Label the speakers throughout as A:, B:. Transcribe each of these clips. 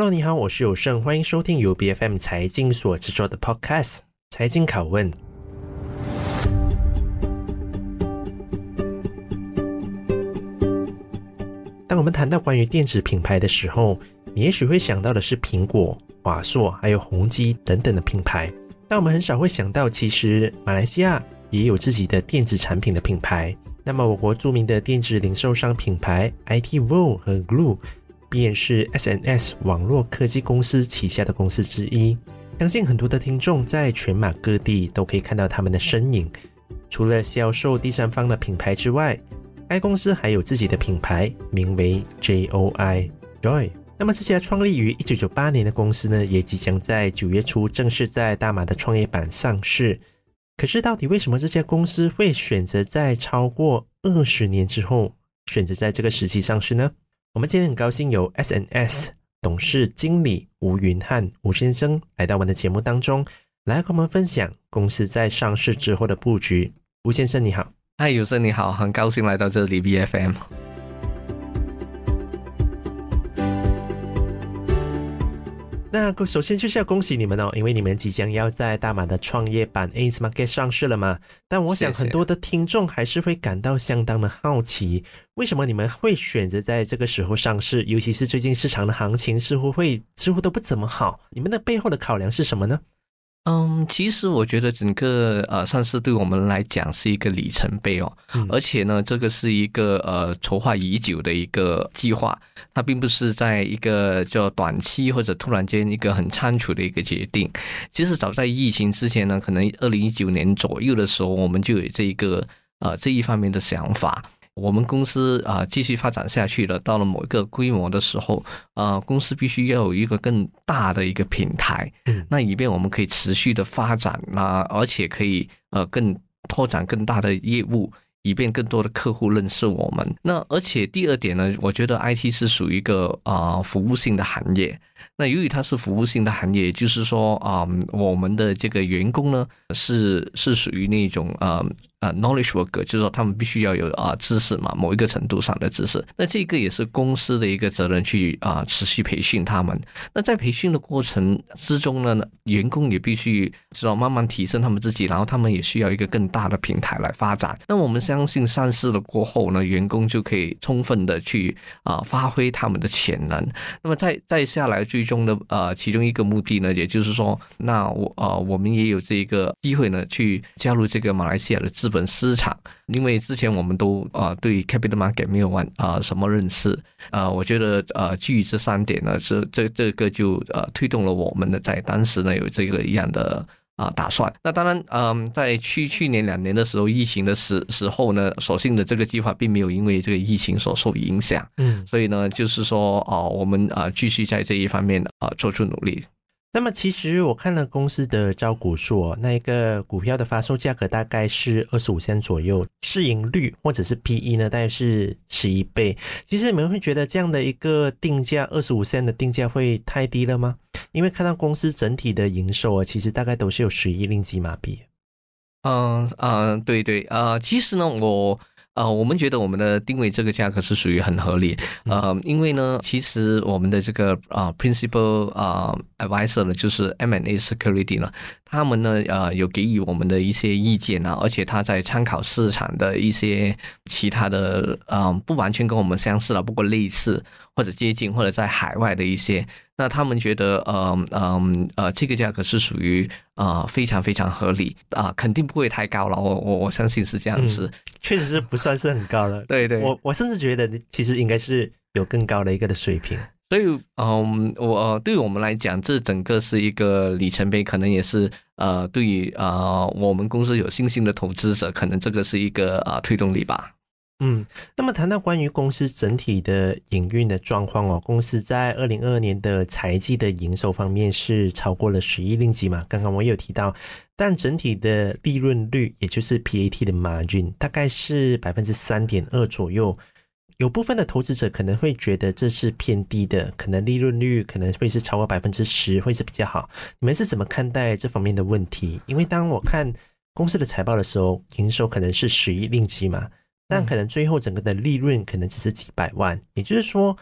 A: Hello，你好，我是有胜，欢迎收听由 BFM 财经所制作的 Podcast《财经拷问》。当我们谈到关于电子品牌的时候，你也许会想到的是苹果、华硕，还有宏基等等的品牌，但我们很少会想到，其实马来西亚也有自己的电子产品的品牌。那么，我国著名的电子零售商品牌 IT World 和 Glue，便是 SNS 网络科技公司旗下的公司之一。相信很多的听众在全马各地都可以看到他们的身影。除了销售第三方的品牌之外，该公司还有自己的品牌，名为 JOI Joy。那么，这家创立于一九九八年的公司呢，也即将在九月初正式在大马的创业板上市。可是，到底为什么这家公司会选择在超过二十年之后，选择在这个时期上市呢？我们今天很高兴有 SNS 董事经理吴云汉吴先生来到我们的节目当中，来和我们分享公司在上市之后的布局。吴先生你好，
B: 嗨，有生你好，很高兴来到这里 BFM。
A: 那首先就是要恭喜你们哦，因为你们即将要在大马的创业板 A Market 上市了嘛。但我想很多的听众还是会感到相当的好奇，为什么你们会选择在这个时候上市？尤其是最近市场的行情似乎会似乎都不怎么好，你们的背后的考量是什么呢？
B: 嗯，其实我觉得整个呃上市对我们来讲是一个里程碑哦，嗯、而且呢，这个是一个呃筹划已久的一个计划，它并不是在一个叫短期或者突然间一个很仓促的一个决定。其实早在疫情之前呢，可能二零一九年左右的时候，我们就有这一个呃这一方面的想法。我们公司啊，继续发展下去了。到了某一个规模的时候，啊，公司必须要有一个更大的一个平台，嗯，那以便我们可以持续的发展啊，而且可以呃更拓展更大的业务，以便更多的客户认识我们。那而且第二点呢，我觉得 IT 是属于一个啊服务性的行业。那由于它是服务性的行业，也就是说啊，我们的这个员工呢是是属于那种啊。啊、，knowledge worker 就是说他们必须要有啊、知识嘛，某一个程度上的知识。那这个也是公司的一个责任去啊、持续培训他们。那在培训的过程之中呢，员工也必须知道慢慢提升他们自己，然后他们也需要一个更大的平台来发展。那我们相信上市了过后呢，员工就可以充分的去啊、发挥他们的潜能。那么再再下来最终的呃其中一个目的呢，也就是说，那我呃我们也有这个机会呢去加入这个马来西亚的资资本市场，因为之前我们都啊、呃、对 capital market 没有完啊、呃、什么认识啊、呃，我觉得啊、呃、基于这三点呢，这这这个就呃推动了我们的在当时呢有这个一样的啊、呃、打算。那当然，嗯、呃，在去去年两年的时候，疫情的时时候呢，所幸的这个计划并没有因为这个疫情所受影响，嗯，所以呢，就是说啊、呃，我们啊继续在这一方面啊、呃、做出努力。
A: 那么其实我看了公司的招股书，那一个股票的发售价格大概是二十五仙左右，市盈率或者是 PE 呢，大概是十一倍。其实你们会觉得这样的一个定价二十五仙的定价会太低了吗？因为看到公司整体的营收啊，其实大概都是有十亿令吉马币。
B: 嗯嗯，对对、呃，其实呢我。啊、呃，我们觉得我们的定位这个价格是属于很合理，呃，因为呢，其实我们的这个啊、呃、principal 啊、呃、advisor 呢，就是 M&A Security 呢，他们呢，呃，有给予我们的一些意见啊，而且他在参考市场的一些其他的，啊、呃，不完全跟我们相似了，不过类似或者接近或者在海外的一些，那他们觉得，嗯、呃、嗯呃，呃，这个价格是属于啊、呃、非常非常合理啊、呃，肯定不会太高了，我我我相信是这样子。嗯
A: 确实是不算是很高了，
B: 对对，
A: 我我甚至觉得其实应该是有更高的一个的水平，
B: 所以嗯，我对于我们来讲，这整个是一个里程碑，可能也是呃，对于呃我们公司有信心的投资者，可能这个是一个啊、呃、推动力吧。
A: 嗯，那么谈到关于公司整体的营运的状况哦，公司在二零二二年的财季的营收方面是超过了十亿令吉嘛？刚刚我也有提到，但整体的利润率，也就是 PAT 的 margin，大概是百分之三点二左右。有部分的投资者可能会觉得这是偏低的，可能利润率可能会是超过百分之十，会是比较好。你们是怎么看待这方面的问题？因为当我看公司的财报的时候，营收可能是十亿令吉嘛。但可能最后整个的利润可能只是几百万，也就是说，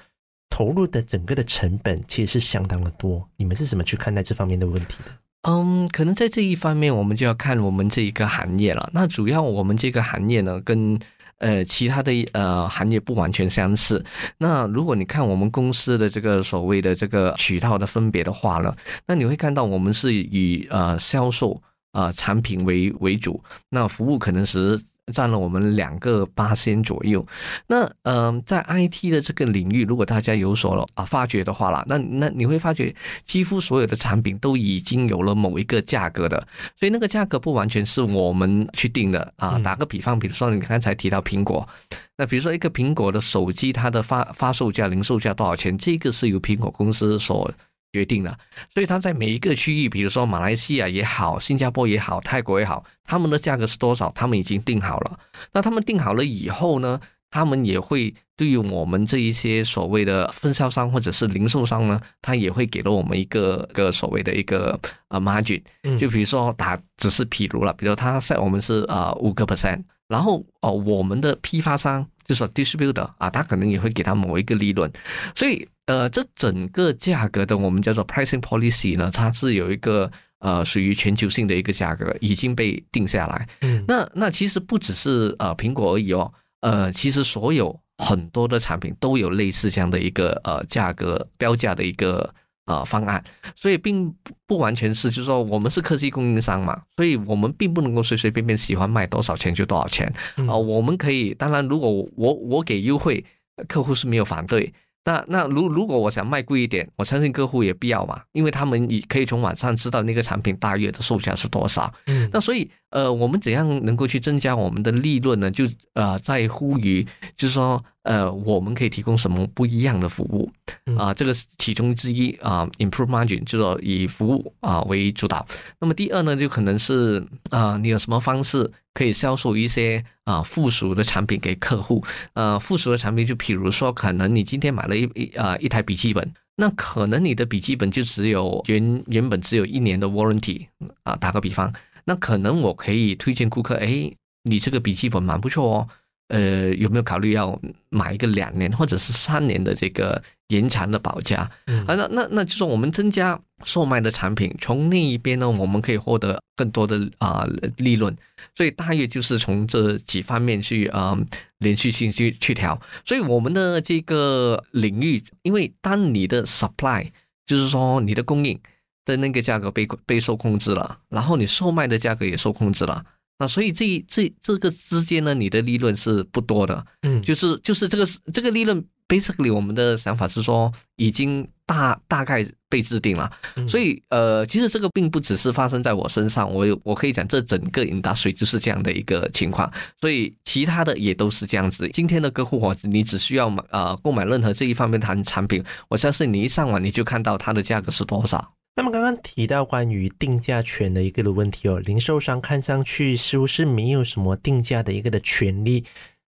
A: 投入的整个的成本其实是相当的多。你们是怎么去看待这方面的问题的？
B: 嗯，可能在这一方面，我们就要看我们这一个行业了。那主要我们这个行业呢，跟呃其他的呃行业不完全相似。那如果你看我们公司的这个所谓的这个渠道的分别的话呢，那你会看到我们是以呃销售呃产品为为主，那服务可能是。占了我们两个八仙左右。那嗯、呃，在 IT 的这个领域，如果大家有所啊发觉的话啦，那那你会发觉几乎所有的产品都已经有了某一个价格的，所以那个价格不完全是我们去定的啊。打个比方，比如说你刚才提到苹果，那比如说一个苹果的手机，它的发发售价、零售价多少钱？这个是由苹果公司所。决定了，所以它在每一个区域，比如说马来西亚也好，新加坡也好，泰国也好，他们的价格是多少，他们已经定好了。那他们定好了以后呢，他们也会对于我们这一些所谓的分销商或者是零售商呢，他也会给了我们一个个所谓的一个呃 margin。就比如说打只是譬如了，比如他在我们是呃五个 percent，然后哦我们的批发商就是 distributor 啊，他可能也会给他某一个利润，所以。呃，这整个价格的我们叫做 pricing policy 呢，它是有一个呃属于全球性的一个价格已经被定下来。嗯，那那其实不只是呃苹果而已哦，呃，其实所有很多的产品都有类似这样的一个呃价格标价的一个呃方案，所以并不不完全是就是说我们是科技供应商嘛，所以我们并不能够随随便便喜欢卖多少钱就多少钱啊，我们可以当然如果我我给优惠，客户是没有反对。那那如如果我想卖贵一点，我相信客户也必要嘛，因为他们也可以从网上知道那个产品大约的售价是多少。嗯，那所以呃，我们怎样能够去增加我们的利润呢？就呃，在乎于就是说呃，我们可以提供什么不一样的服务啊、呃？这个是其中之一啊、呃。Improve margin 就是说以服务啊、呃、为主导。那么第二呢，就可能是啊、呃，你有什么方式？可以销售一些啊附属的产品给客户，呃，附属的产品就比如说，可能你今天买了一一啊一台笔记本，那可能你的笔记本就只有原原本只有一年的 warranty 啊，打个比方，那可能我可以推荐顾客，哎，你这个笔记本蛮不错哦。呃，有没有考虑要买一个两年或者是三年的这个延长的保价？嗯、啊，那那那就是我们增加售卖的产品，从那一边呢，我们可以获得更多的啊、呃、利润。所以大约就是从这几方面去啊、呃、连续性去去调。所以我们的这个领域，因为当你的 supply 就是说你的供应的那个价格被被受控制了，然后你售卖的价格也受控制了。那所以这这这个之间呢，你的利润是不多的，嗯，就是就是这个这个利润，basically 我们的想法是说，已经大大概被制定了，所以呃，其实这个并不只是发生在我身上，我有我可以讲，这整个 industry 就是这样的一个情况，所以其他的也都是这样子。今天的客户伙，你只需要买呃购买任何这一方面的产品，我相信你一上网你就看到它的价格是多少。
A: 那么刚刚提到关于定价权的一个的问题哦，零售商看上去似乎是没有什么定价的一个的权利，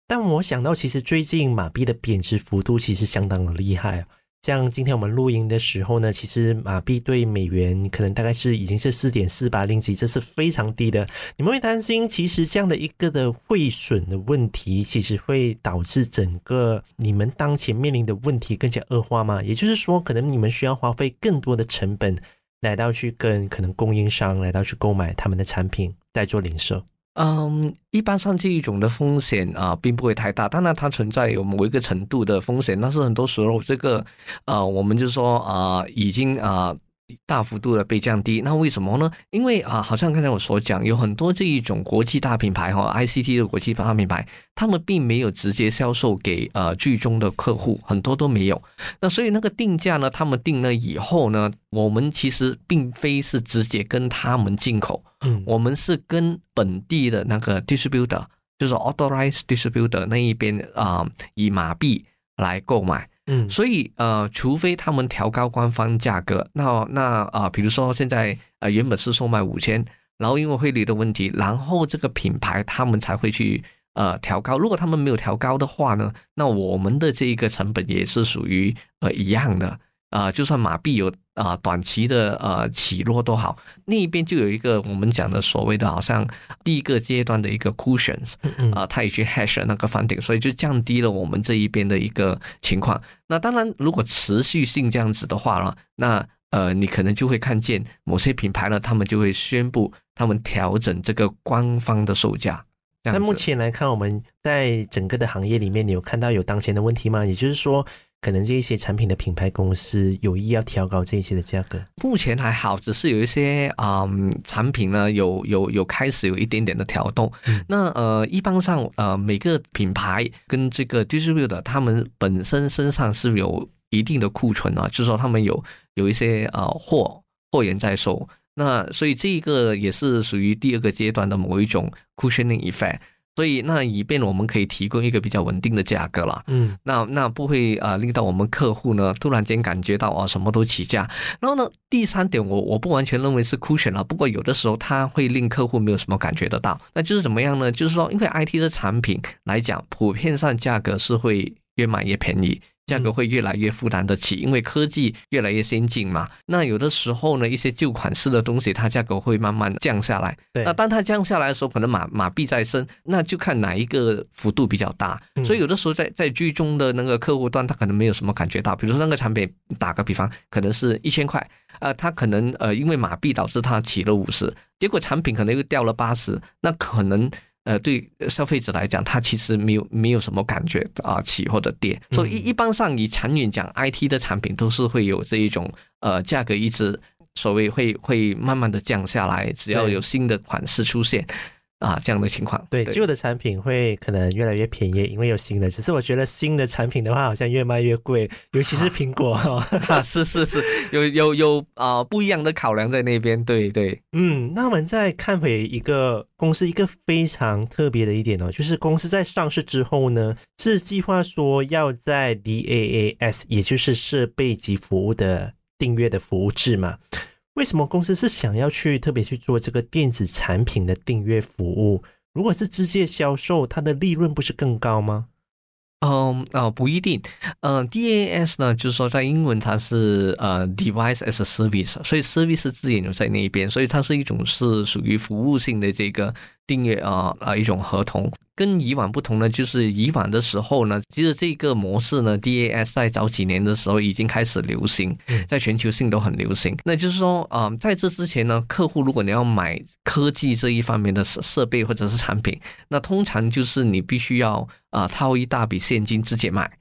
A: 但我想到其实最近马币的贬值幅度其实相当的厉害啊。像今天我们录音的时候呢，其实马币对美元可能大概是已经是四点四八零几，这是非常低的。你们会担心，其实这样的一个的汇损的问题，其实会导致整个你们当前面临的问题更加恶化吗？也就是说，可能你们需要花费更多的成本来到去跟可能供应商来到去购买他们的产品，再做零售。
B: 嗯，一般上这一种的风险啊，并不会太大。当然，它存在有某一个程度的风险，但是很多时候这个，呃，我们就说啊，已经啊。大幅度的被降低，那为什么呢？因为啊，好像刚才我所讲，有很多这一种国际大品牌哈，ICT 的国际大品牌，他们并没有直接销售给呃最终的客户，很多都没有。那所以那个定价呢，他们定了以后呢，我们其实并非是直接跟他们进口，嗯，我们是跟本地的那个 distributor，就是 authorized distributor 那一边啊，以马币来购买。嗯，所以呃，除非他们调高官方价格，那那啊、呃，比如说现在呃原本是售卖五千，然后因为汇率的问题，然后这个品牌他们才会去呃调高。如果他们没有调高的话呢，那我们的这一个成本也是属于呃一样的。啊、呃，就算马币有啊、呃、短期的呃起落都好，那一边就有一个我们讲的所谓的好像第一个阶段的一个 cushions 啊、呃，它已经 hash 了那个 funding，所以就降低了我们这一边的一个情况。那当然，如果持续性这样子的话呢，那呃，你可能就会看见某些品牌呢，他们就会宣布他们调整这个官方的售价。
A: 但目前来看，我们在整个的行业里面，你有看到有当前的问题吗？也就是说，可能这一些产品的品牌公司有意要调高这一些的价格。
B: 目前还好，只是有一些啊、嗯、产品呢，有有有开始有一点点的调动。嗯、那呃，一般上呃，每个品牌跟这个 distributor 他们本身身上是有一定的库存啊，就是说他们有有一些呃货货源在手。那所以这个也是属于第二个阶段的某一种 cushioning effect，所以那以便我们可以提供一个比较稳定的价格了，嗯，那那不会啊令到我们客户呢突然间感觉到啊什么都起价，然后呢第三点我我不完全认为是 cushion 了，不过有的时候它会令客户没有什么感觉得到，那就是怎么样呢？就是说因为 IT 的产品来讲，普遍上价格是会越买越便宜。价格会越来越负担得起，因为科技越来越先进嘛。那有的时候呢，一些旧款式的东西，它价格会慢慢降下来。对。那当它降下来的时候，可能马马币在升，那就看哪一个幅度比较大。所以有的时候在在居中的那个客户端，他可能没有什么感觉到。比如说那个产品，打个比方，可能是一千块，呃，他可能呃因为马币导致它起了五十，结果产品可能又掉了八十，那可能。呃，对消费者来讲，他其实没有没有什么感觉啊，起或者跌。所以一一般上，以长远讲，IT 的产品都是会有这一种呃价格一直所谓会会慢慢的降下来，只要有新的款式出现。啊，这样的情况，
A: 对旧的产品会可能越来越便宜，因为有新的。只是我觉得新的产品的话，好像越卖越贵，尤其是苹果哈、
B: 啊。是是是，有有有啊、呃，不一样的考量在那边。对对，
A: 嗯，那我们再看回一个公司，一个非常特别的一点哦，就是公司在上市之后呢，是计划说要在 DaaS，也就是设备及服务的订阅的服务制嘛。为什么公司是想要去特别去做这个电子产品的订阅服务？如果是直接销售，它的利润不是更高吗？
B: 嗯啊，不一定。嗯，DAS 呢，就是说在英文它是呃 Device as a Service，所以 Service 字眼就在那一边，所以它是一种是属于服务性的这个。订阅啊啊一种合同，跟以往不同呢，就是以往的时候呢，其实这个模式呢，DaaS 在早几年的时候已经开始流行，在全球性都很流行。那就是说啊，在这之前呢，客户如果你要买科技这一方面的设设备或者是产品，那通常就是你必须要啊掏一大笔现金直接买。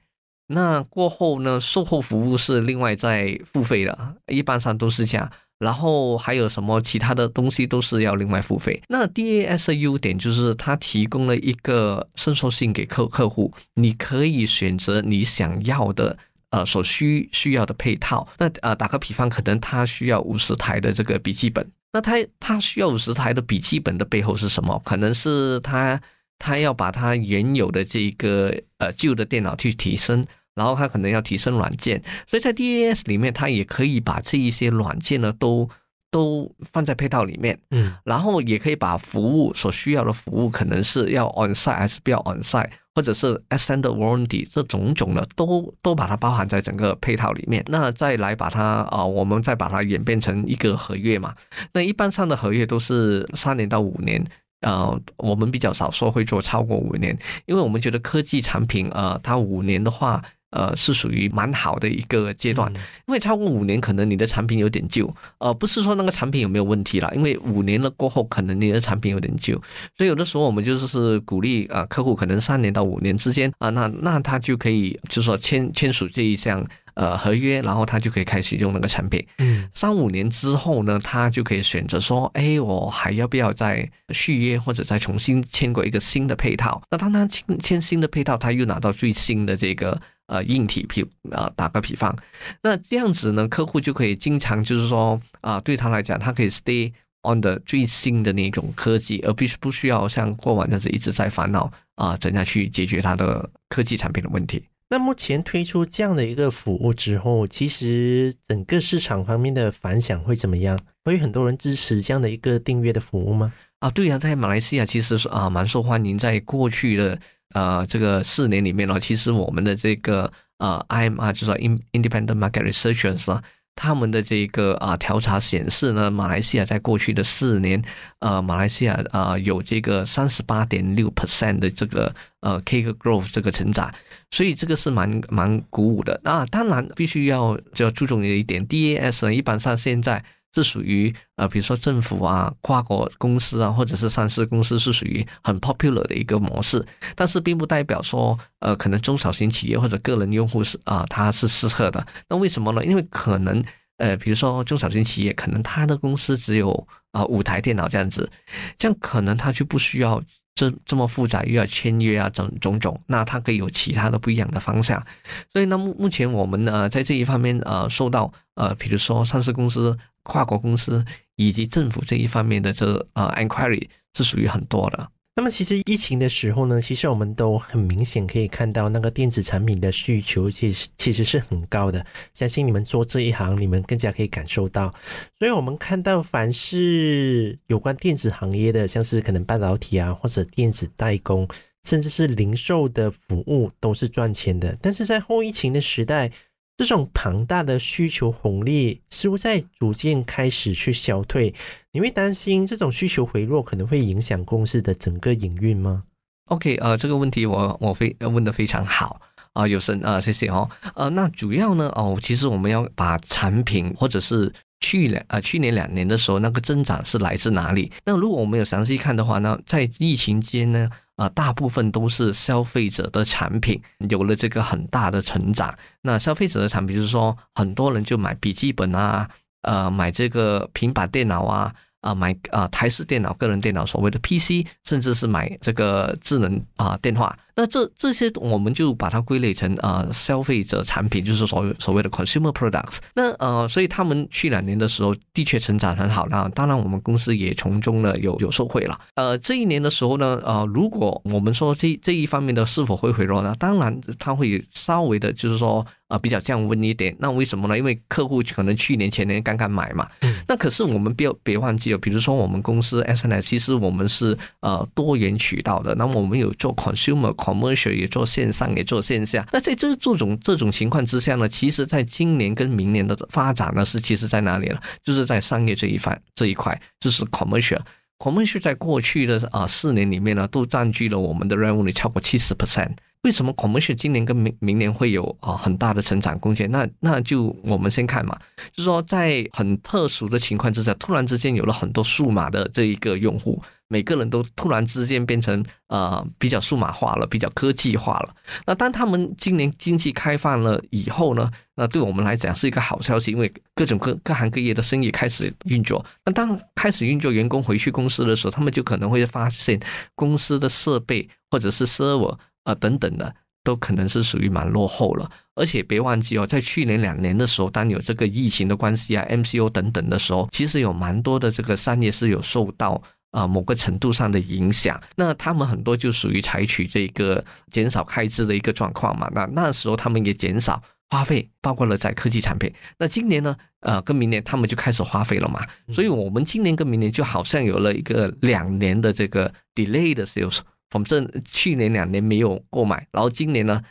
B: 那过后呢，售后服务是另外再付费的，一般上都是这样。然后还有什么其他的东西都是要另外付费。那 DAS 的优点就是它提供了一个伸缩性给客客户，你可以选择你想要的呃所需需要的配套。那呃打个比方，可能他需要五十台的这个笔记本，那他他需要五十台的笔记本的背后是什么？可能是他他要把他原有的这个呃旧的电脑去提升。然后它可能要提升软件，所以在 DaaS 里面，它也可以把这一些软件呢都都放在配套里面，嗯，然后也可以把服务所需要的服务，可能是要 on-site 还是不要 on-site，或者是 extended warranty 这种种的，都都把它包含在整个配套里面。那再来把它啊、呃，我们再把它演变成一个合约嘛。那一般上的合约都是三年到五年，呃，我们比较少说会做超过五年，因为我们觉得科技产品呃，它五年的话。呃，是属于蛮好的一个阶段，因为超过五年，可能你的产品有点旧，呃，不是说那个产品有没有问题了，因为五年了过后，可能你的产品有点旧，所以有的时候我们就是鼓励啊，客户可能三年到五年之间啊，那那他就可以就是说签签署这一项呃合约，然后他就可以开始用那个产品。嗯，三五年之后呢，他就可以选择说，哎，我还要不要再续约或者再重新签过一个新的配套？那当他签签新的配套，他又拿到最新的这个。呃，硬体，比啊，打个比方，那这样子呢，客户就可以经常就是说啊，对他来讲，他可以 stay on the 最新的那种科技，而必须不需要像过往这样子一直在烦恼啊，怎样去解决他的科技产品的问题。
A: 那目前推出这样的一个服务之后，其实整个市场方面的反响会怎么样？会有很多人支持这样的一个订阅的服务吗？
B: 啊，对呀，在马来西亚其实是啊蛮受欢迎，在过去的。呃，这个四年里面呢，其实我们的这个呃 IMR 就是 Independent Market Researchers 呢。他们的这个啊调查显示呢，马来西亚在过去的四年，呃，马来西亚啊有这个三十八点六 percent 的这个呃 CAGR growth 这个成长，所以这个是蛮蛮鼓舞的。那当然必须要就要注重的一点，DAS 呢一般上现在。是属于呃，比如说政府啊、跨国公司啊，或者是上市公司，是属于很 popular 的一个模式。但是并不代表说，呃，可能中小型企业或者个人用户是啊、呃，它是适合的。那为什么呢？因为可能呃，比如说中小型企业，可能他的公司只有啊、呃、五台电脑这样子，这样可能他就不需要这这么复杂，又要签约啊，种种种。那他可以有其他的不一样的方向。所以呢，目目前我们呢，在这一方面呃，受到呃，比如说上市公司。跨国公司以及政府这一方面的这呃 enquiry 是属于很多的。
A: 那么其实疫情的时候呢，其实我们都很明显可以看到那个电子产品的需求其实其实是很高的。相信你们做这一行，你们更加可以感受到。所以我们看到凡是有关电子行业的，像是可能半导体啊，或者电子代工，甚至是零售的服务，都是赚钱的。但是在后疫情的时代，这种庞大的需求红利似乎在逐渐开始去消退，你会担心这种需求回落可能会影响公司的整个营运吗
B: ？OK，呃，这个问题我我非问的非常好啊、有神啊、呃，谢谢哦。呃，那主要呢，哦，其实我们要把产品或者是去两呃去年两年的时候那个增长是来自哪里？那如果我们有详细看的话呢，在疫情间呢。啊，大部分都是消费者的产品有了这个很大的成长。那消费者的产品就是说，很多人就买笔记本啊，呃，买这个平板电脑啊。啊，买啊台式电脑、个人电脑，所谓的 PC，甚至是买这个智能啊电话，那这这些我们就把它归类成啊消费者产品，就是所谓所谓的 consumer products。那呃，所以他们去两年的时候的确成长很好，那当然我们公司也从中呢有有受惠了。呃，这一年的时候呢，呃，如果我们说这这一方面的是否会回落呢？当然它会稍微的，就是说。啊，比较降温一点，那为什么呢？因为客户可能去年前年刚刚买嘛。那可是我们别别忘记了，比如说我们公司 SNS，其实我们是呃多元渠道的。那么我们有做 consumer commercial，也做线上，也做线下。那在这这种这种情况之下呢，其实在今年跟明年的发展呢，是其实在哪里呢？就是在商业这一块这一块，就是 commercial。commercial 在过去的啊四年里面呢，都占据了我们的任务率超过七十 percent。为什么孔门雪今年跟明明年会有啊很大的成长空间？那那就我们先看嘛，就是说在很特殊的情况之下，突然之间有了很多数码的这一个用户，每个人都突然之间变成呃比较数码化了，比较科技化了。那当他们今年经济开放了以后呢，那对我们来讲是一个好消息，因为各种各各行各业的生意开始运作。那当开始运作，员工回去公司的时候，他们就可能会发现公司的设备或者是 server。啊，等等的，都可能是属于蛮落后了。而且别忘记哦，在去年两年的时候，当有这个疫情的关系啊，MCO 等等的时候，其实有蛮多的这个商业是有受到啊某个程度上的影响。那他们很多就属于采取这个减少开支的一个状况嘛。那那时候他们也减少花费，包括了在科技产品。那今年呢，呃，跟明年他们就开始花费了嘛。所以我们今年跟明年就好像有了一个两年的这个 delay 的 sales。反正去年两年没有购买，然后今年呢，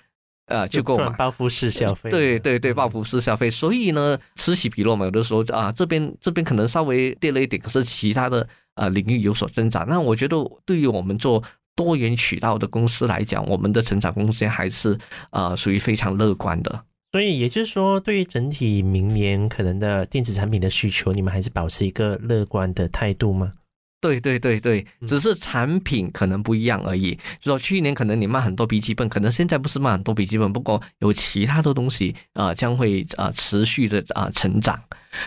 B: 呃，就购买，
A: 报复式消费。
B: 对对对，报复式消费。所以呢，此起彼落嘛，有的时候啊，这边这边可能稍微跌了一点，可是其他的呃领域有所增长。那我觉得，对于我们做多元渠道的公司来讲，我们的成长空间还是呃属于非常乐观的。
A: 所以也就是说，对于整体明年可能的电子产品的需求，你们还是保持一个乐观的态度吗？
B: 对对对对，只是产品可能不一样而已。就说去年可能你卖很多笔记本，可能现在不是卖很多笔记本，不过有其他的东西啊、呃，将会啊、呃、持续的啊、呃、成长。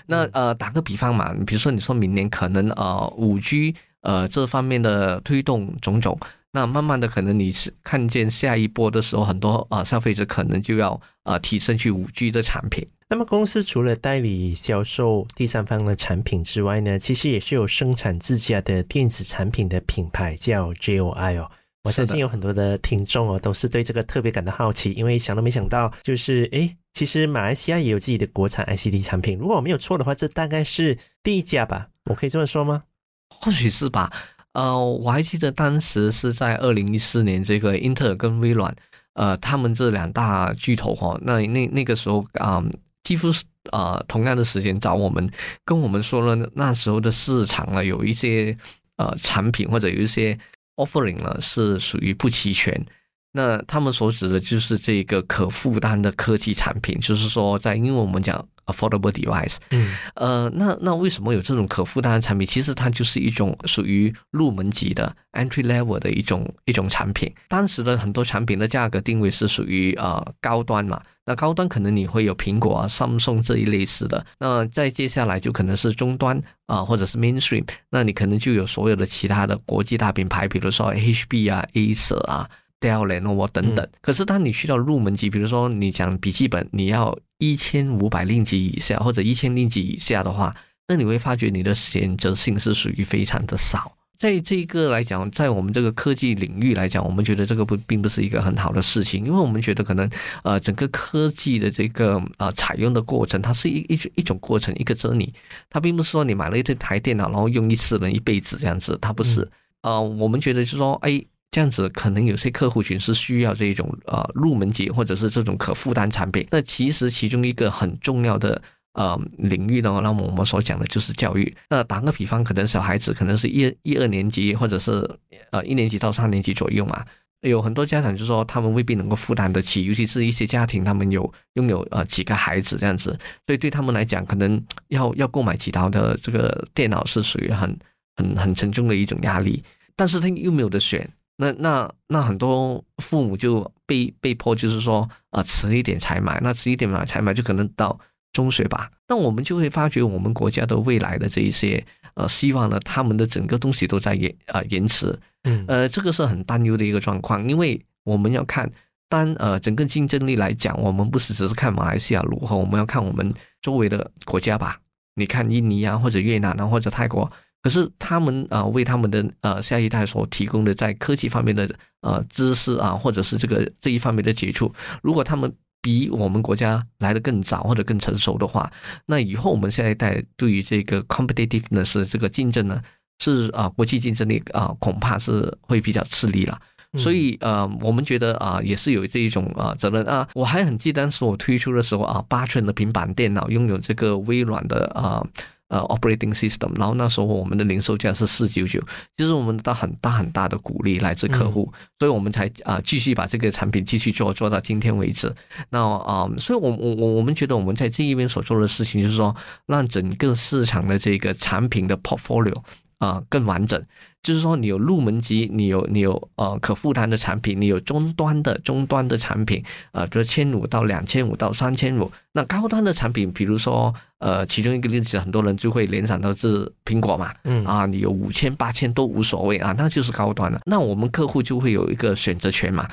B: 那呃打个比方嘛，比如说你说明年可能呃五 G 呃这方面的推动种种，那慢慢的可能你是看见下一波的时候，很多啊、呃、消费者可能就要啊、呃、提升去五 G 的产品。
A: 那么公司除了代理销售第三方的产品之外呢，其实也是有生产自家的电子产品的品牌叫 JOI 哦。我相信有很多的听众哦，都是对这个特别感到好奇，因为想都没想到，就是诶，其实马来西亚也有自己的国产 ICD 产品。如果我没有错的话，这大概是第一家吧？我可以这么说吗？
B: 或许是吧。呃，我还记得当时是在二零一四年，这个英特尔跟微软。呃，他们这两大巨头哈，那那那个时候啊、嗯，几乎是啊、呃、同样的时间找我们，跟我们说了那时候的市场啊，有一些呃产品或者有一些 offering 呢是属于不齐全。那他们所指的就是这个可负担的科技产品，就是说在英文我们讲。Affordable device，
A: 嗯，
B: 呃，那那为什么有这种可负担的产品？其实它就是一种属于入门级的 entry level 的一种一种产品。当时的很多产品的价格定位是属于呃高端嘛，那高端可能你会有苹果啊、Samsung 这一类似的。那再接下来就可能是中端啊、呃，或者是 mainstream，那你可能就有所有的其他的国际大品牌，比如说 HP 啊、Acer 啊。Dell、Lenovo 等等，可是当你去到入门级，比如说你讲笔记本，你要一千五百令吉以下或者一千令吉以下的话，那你会发觉你的选择性是属于非常的少。在这一个来讲，在我们这个科技领域来讲，我们觉得这个不并不是一个很好的事情，因为我们觉得可能呃整个科技的这个呃采用的过程，它是一一一种过程，一个 journey，它并不是说你买了一台电脑然后用一次能一辈子这样子，它不是。呃，我们觉得就是说，哎。这样子可能有些客户群是需要这一种呃入门级或者是这种可负担产品。那其实其中一个很重要的呃领域呢，那么我们所讲的就是教育。那打个比方，可能小孩子可能是一一二年级或者是呃一年级到三年级左右嘛，有很多家长就说他们未必能够负担得起，尤其是一些家庭他们有拥有呃几个孩子这样子，所以对他们来讲，可能要要购买几套的这个电脑是属于很很很沉重的一种压力，但是他又没有得选。那那那很多父母就被被迫就是说啊，迟一点才买，那迟一点买才买就可能到中学吧。那我们就会发觉我们国家的未来的这一些呃希望呢，他们的整个东西都在延啊、呃、延迟，
A: 嗯
B: 呃这个是很担忧的一个状况，因为我们要看单呃整个竞争力来讲，我们不是只是看马来西亚如何，我们要看我们周围的国家吧。你看印尼啊，或者越南啊，或者泰国。可是他们啊、呃，为他们的呃下一代所提供的在科技方面的呃知识啊，或者是这个这一方面的接触，如果他们比我们国家来的更早或者更成熟的话，那以后我们下一代对于这个 competitiveness 这个竞争呢，是啊、呃、国际竞争力啊、呃、恐怕是会比较吃力了。所以呃，我们觉得啊、呃，也是有这一种啊、呃、责任啊。我还很记得当时我推出的时候啊，八寸的平板电脑拥有这个微软的啊。呃呃，operating system，然后那时候我们的零售价是四九九，就是我们得到很大很大的鼓励来自客户，嗯、所以我们才啊、呃、继续把这个产品继续做做到今天为止。那啊、呃，所以我我我我们觉得我们在这一边所做的事情，就是说让整个市场的这个产品的 portfolio。啊、呃，更完整，就是说你有入门级，你有你有呃可负担的产品，你有中端的中端的产品，呃，比如千五到两千五到三千五，那高端的产品，比如说呃，其中一个例子，很多人就会联想到是苹果嘛，嗯。啊，你有五千八千都无所谓啊，那就是高端了，那我们客户就会有一个选择权嘛，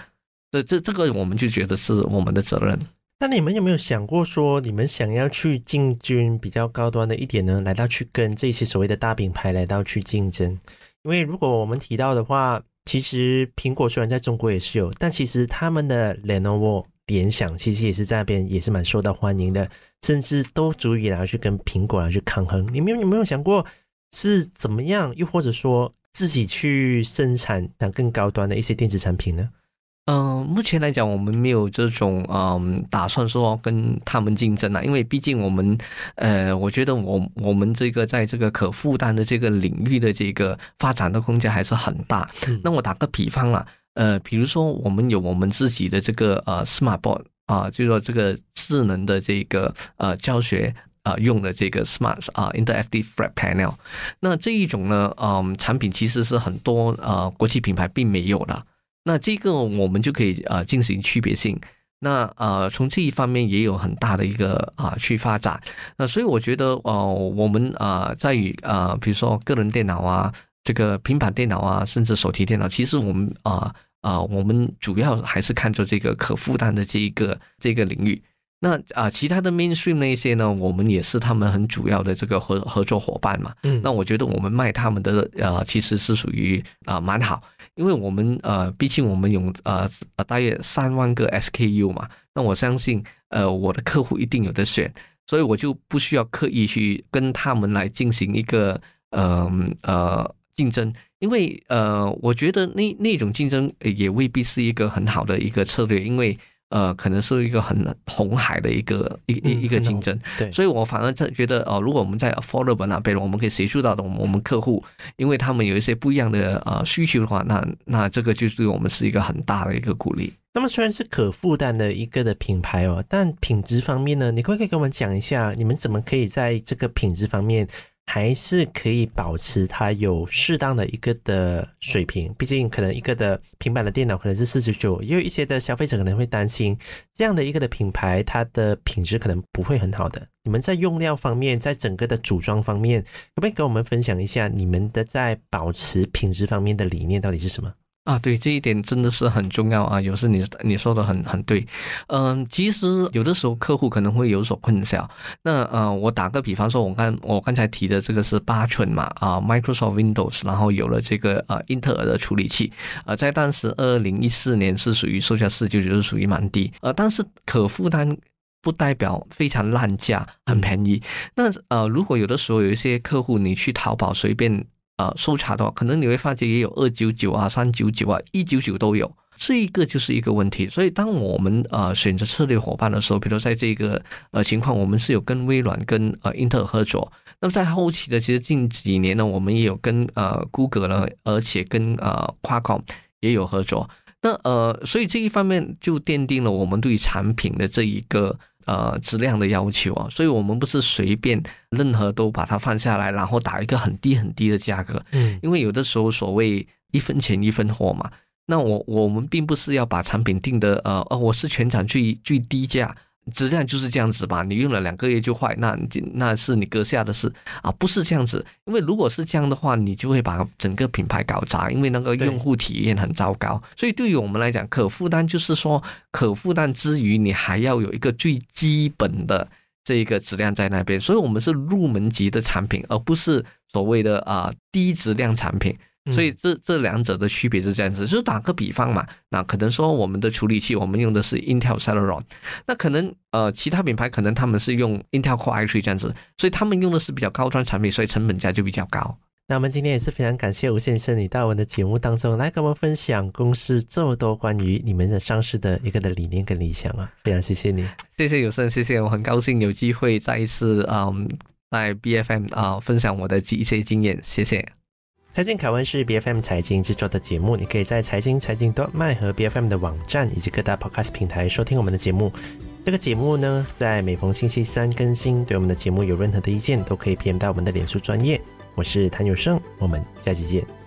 B: 这这这个我们就觉得是我们的责任。
A: 那你们有没有想过说，你们想要去进军比较高端的一点呢？来到去跟这些所谓的大品牌来到去竞争？因为如果我们提到的话，其实苹果虽然在中国也是有，但其实他们的 Lenovo 联想其实也是在那边也是蛮受到欢迎的，甚至都足以来去跟苹果来去抗衡。你们有没有想过是怎么样？又或者说自己去生产像更高端的一些电子产品呢？
B: 嗯、呃，目前来讲，我们没有这种嗯、呃、打算说跟他们竞争啊，因为毕竟我们呃，我觉得我我们这个在这个可负担的这个领域的这个发展的空间还是很大。嗯、那我打个比方啦，呃，比如说我们有我们自己的这个呃 smart board 啊、呃，就是说这个智能的这个呃教学啊、呃、用的这个 smart 啊、呃、interactive flat panel，那这一种呢，嗯、呃，产品其实是很多呃国际品牌并没有的。那这个我们就可以呃进行区别性，那呃从这一方面也有很大的一个啊、去发展，那所以我觉得呃我们啊、呃、在于呃比如说个人电脑啊，这个平板电脑啊，甚至手提电脑，其实我们啊啊、我们主要还是看着这个可负担的这一个这个领域。那啊，其他的 mainstream 那一些呢，我们也是他们很主要的这个合合作伙伴嘛。嗯，那我觉得我们卖他们的呃，其实是属于啊蛮好，因为我们呃，毕竟我们有呃大约三万个 SKU 嘛。那我相信呃，我的客户一定有的选，所以我就不需要刻意去跟他们来进行一个呃呃竞争，因为呃，我觉得那那种竞争也未必是一个很好的一个策略，因为。呃，可能是一个很红海的一个一一一个竞争，
A: 对，
B: 所以我反而觉得哦，如果我们在 affordable 那边，我们可以协助到的我们客户，因为他们有一些不一样的呃需求的话，那那这个就是对我们是一个很大的一个鼓励。
A: 那么虽然是可负担的一个的品牌哦，但品质方面呢，你可不可以跟我们讲一下，你们怎么可以在这个品质方面？还是可以保持它有适当的一个的水平，毕竟可能一个的平板的电脑可能是四十九，也有一些的消费者可能会担心这样的一个的品牌，它的品质可能不会很好的。你们在用料方面，在整个的组装方面，可不可以跟我们分享一下你们的在保持品质方面的理念到底是什么？
B: 啊，对，这一点真的是很重要啊！有时你你说的很很对，嗯，其实有的时候客户可能会有所混淆。那呃，我打个比方说，我刚我刚才提的这个是八寸嘛，啊，Microsoft Windows，然后有了这个呃英特尔的处理器，呃，在当时二零一四年是属于售价四九九，是属于蛮低，呃，但是可负担不代表非常烂价，很便宜。那呃，如果有的时候有一些客户，你去淘宝随便。啊、搜查的话，可能你会发觉也有二九九啊、三九九啊、一九九都有，这一个就是一个问题。所以，当我们呃选择策略伙伴的时候，比如在这个呃情况，我们是有跟微软、跟呃英特尔合作。那么在后期的，其实近几年呢，我们也有跟呃 Google 呢，而且跟呃 Qualcomm 也有合作。那呃，所以这一方面就奠定了我们对产品的这一个。呃，质量的要求啊，所以我们不是随便任何都把它放下来，然后打一个很低很低的价格。嗯，因为有的时候所谓一分钱一分货嘛，那我我们并不是要把产品定的呃，哦，我是全场最最低价。质量就是这样子吧，你用了两个月就坏，那那是你阁下的事啊，不是这样子。因为如果是这样的话，你就会把整个品牌搞砸，因为那个用户体验很糟糕。所以对于我们来讲，可负担就是说，可负担之余，你还要有一个最基本的这一个质量在那边。所以我们是入门级的产品，而不是所谓的啊低质量产品。所以这这两者的区别是这样子，就打个比方嘛，那可能说我们的处理器我们用的是 Intel Celeron，那可能呃其他品牌可能他们是用 Intel Core i3 这样子，所以他们用的是比较高端产品，所以成本价就比较高。
A: 那我们今天也是非常感谢吴先生你到我们的节目当中来跟我们分享公司这么多关于你们的上市的一个的理念跟理想啊，非常谢谢你，
B: 谢谢有生，谢谢，我很高兴有机会再一次嗯在 BFM 啊分享我的一些经验，谢谢。
A: 财经凯文是 BFM 财经制作的节目，你可以在财经财经 .my 和 BFM 的网站以及各大 Podcast 平台收听我们的节目。这个节目呢，在每逢星期三更新。对我们的节目有任何的意见，都可以 PM 到我们的脸书专业。我是谭有胜，我们下期见。